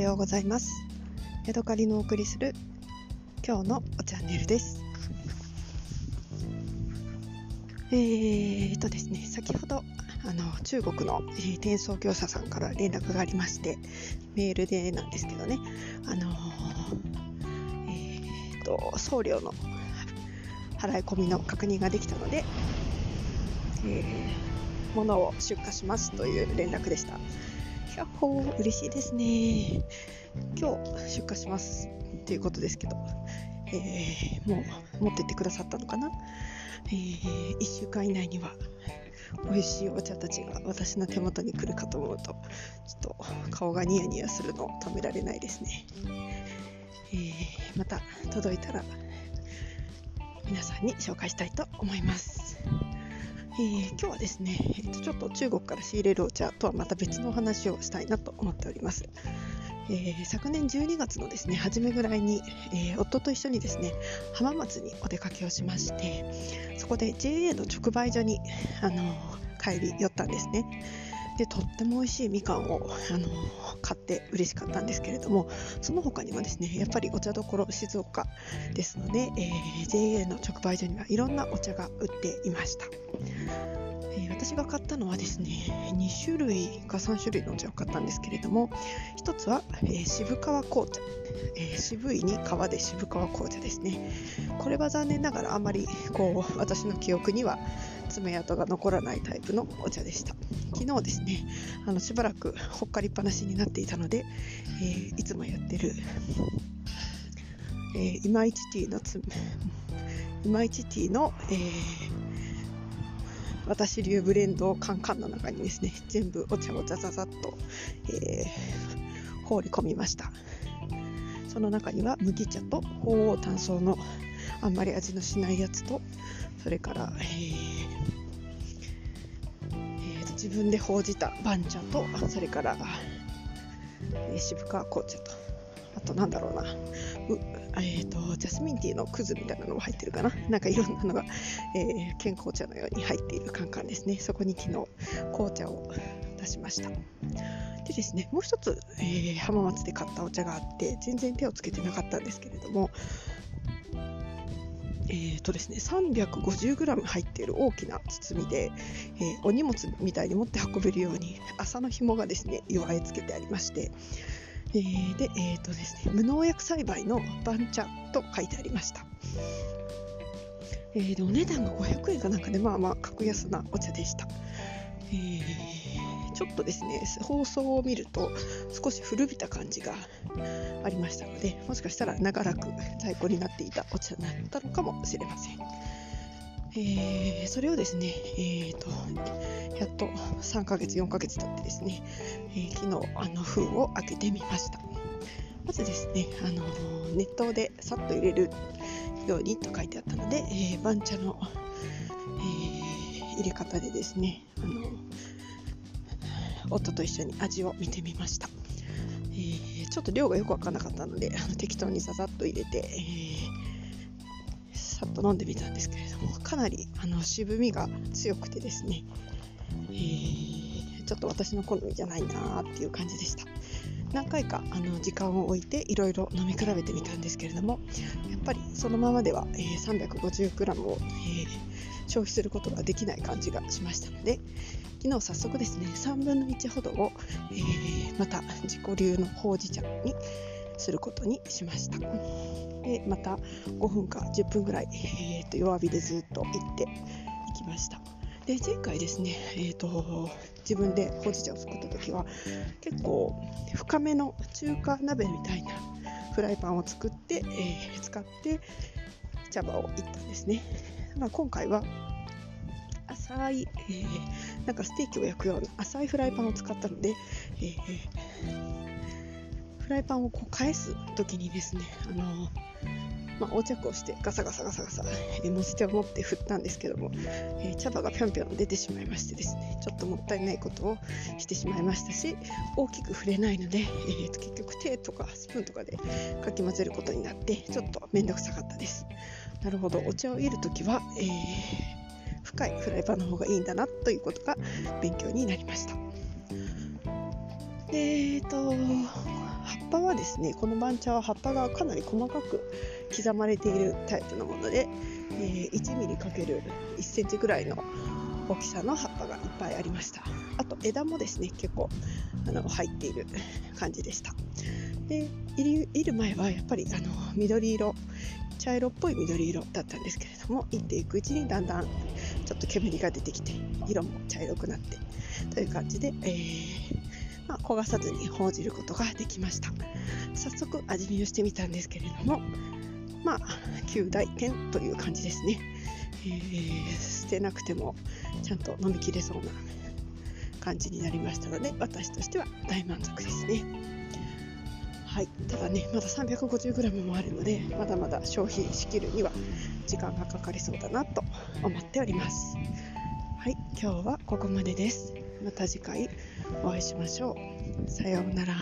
ようございます。ヤドカリのお送りする今日のチャンネルです。えーとですね先ほどあの中国の、えー、転送業者さんから連絡がありましてメールでなんですけどね。あのえーと送料の払い込みの確認ができたので、えー、物を出荷しますという連絡でした。やっほー嬉しいですね。今日出荷します。っていうことですけど、えー、もう持ってってくださったのかな、えー、1週間以内には美味しいお茶たちが私の手元に来るかと思うとちょっと顔がニヤニヤするのを止められないですね、えー、また届いたら皆さんに紹介したいと思います。えー、今日はですね、えーと、ちょっと中国から仕入れるお茶とはまた別のお話をしたいなと思っております。えー、昨年12月のですね初めぐらいに、えー、夫と一緒にですね浜松にお出かけをしましてそこで JA の直売所に、あの帰り寄ったんですね。でとっても美味しいみかんを、あの買って嬉しかったんですけれどもその他にもですねやっぱりお茶どころ静岡ですので、えー、JA の直売所にはいろんなお茶が売っていました。え、私が買ったのはですね2種類か3種類のお茶を買ったんですけれども1つは、えー、渋川紅茶、えー、渋いに川で渋川紅茶ですね。これは残念ながらあまりこう私の記憶には爪痕が残らないタイプのお茶でした。昨日ですねあのしばらくほっかりっぱなしになっていたので、えー、いつもやってる、えー、今市ティーのつ今市ティーの、えー、私流ブレンドをカンカンの中にですね全部お茶をザザザッと、えー、放り込みました。その中には麦茶と鳳凰炭素のあんまり味のしないやつとそれから、えーえー、と自分でほうじた番茶とそれから、えー、渋川紅茶とあとなんだろうな、えーと、ジャスミンティーのクズみたいなのも入ってるかな？なんかいろんなのが、えー、健康茶のように入っているカンカンですね。そこに昨日紅茶を出しました。でですねもう一つ、えー、浜松で買ったお茶があって全然手をつけてなかったんですけれどもえーとですね、350g 入っている大きな包みで、えー、お荷物みたいに持って運べるように麻の紐がですね弱い付けてありまして、えー、で、えーとですね、無農薬栽培の番茶と書いてありました。えー、でお値段が500円かなんかで、まあまあ格安なお茶でした。えーちょっとですね放送を見ると少し古びた感じがありましたのでもしかしたら長らく在庫になっていたお茶だったのかもしれません。えー、それをですね、えーと、やっと3ヶ月、4ヶ月経ってですね、えー、昨日あの封を開けてみました。まずですね、あの熱湯でさっと入れるようにと書いてあったので、えー、番茶の、えー、入れ方でですね、あの夫と一緒に味を見てみました、えー、ちょっと量がよく分からなかったのであの適当にささっと入れて、えー、さっと飲んでみたんですけれどもかなりあの渋みが強くてですね、えー、ちょっと私の好みじゃないなっていう感じでした。何回かあの時間を置いていろいろ飲み比べてみたんですけれどもやっぱりそのままでは、えー、350g を、えー、消費することができない感じがしましたので、昨日早速ですね3分の1ほどを、えー、また自己流のほうじ茶にすることにしました。でまた5分か10分ぐらい、えー、と弱火でずっといっていきました。で前回ですね、えーと、自分でほうじ茶を作った時は結構深めの中華鍋みたいなフライパンを作って、えー、使って茶葉をいったんですね、まあ、今回は浅い、えー、なんかステーキを焼くような浅いフライパンを使ったので、えー、フライパンをこう返す時にですね、あのー、まあ、横着をしてガサガサガサガサ、えー、持ち手を持って振ったんですけども、えー、茶葉がぴょんぴょん出てしまいましてですねちょっともったいないことをしてしまいましたし大きく触れないので、えー、結局手とかスプーンとかでかき混ぜることになってちょっと面倒くさかったですなるほどお茶を入れるときは、えー深いフライパンの方がいいんだなということが勉強になりました。えーと葉っぱはですねこの番茶は葉っぱがかなり細かく刻まれているタイプのもので、えー、1 m m かける1センチぐらいの大きさの葉っぱがいっぱいありました。あと枝もですね結構あの入っている感じでした。でいる前はやっぱりあの緑色茶色っぽい緑色だったんですけれどもいっていくうちにだんだんちょっと煙が出てきて色も茶色くなってという感じで、えー、まあ、焦がさずに報じることができました。早速味見をしてみたんですけれどもまあ9大点という感じですね、えー、捨てなくてもちゃんと飲みきれそうな感じになりましたので私としては大満足ですね。はい、ただね、まだ 350g もあるので、まだまだ消費しきるには時間がかかりそうだなと思っております。はい、今日はここまでです。また次回。お会いしましょう。さようなら。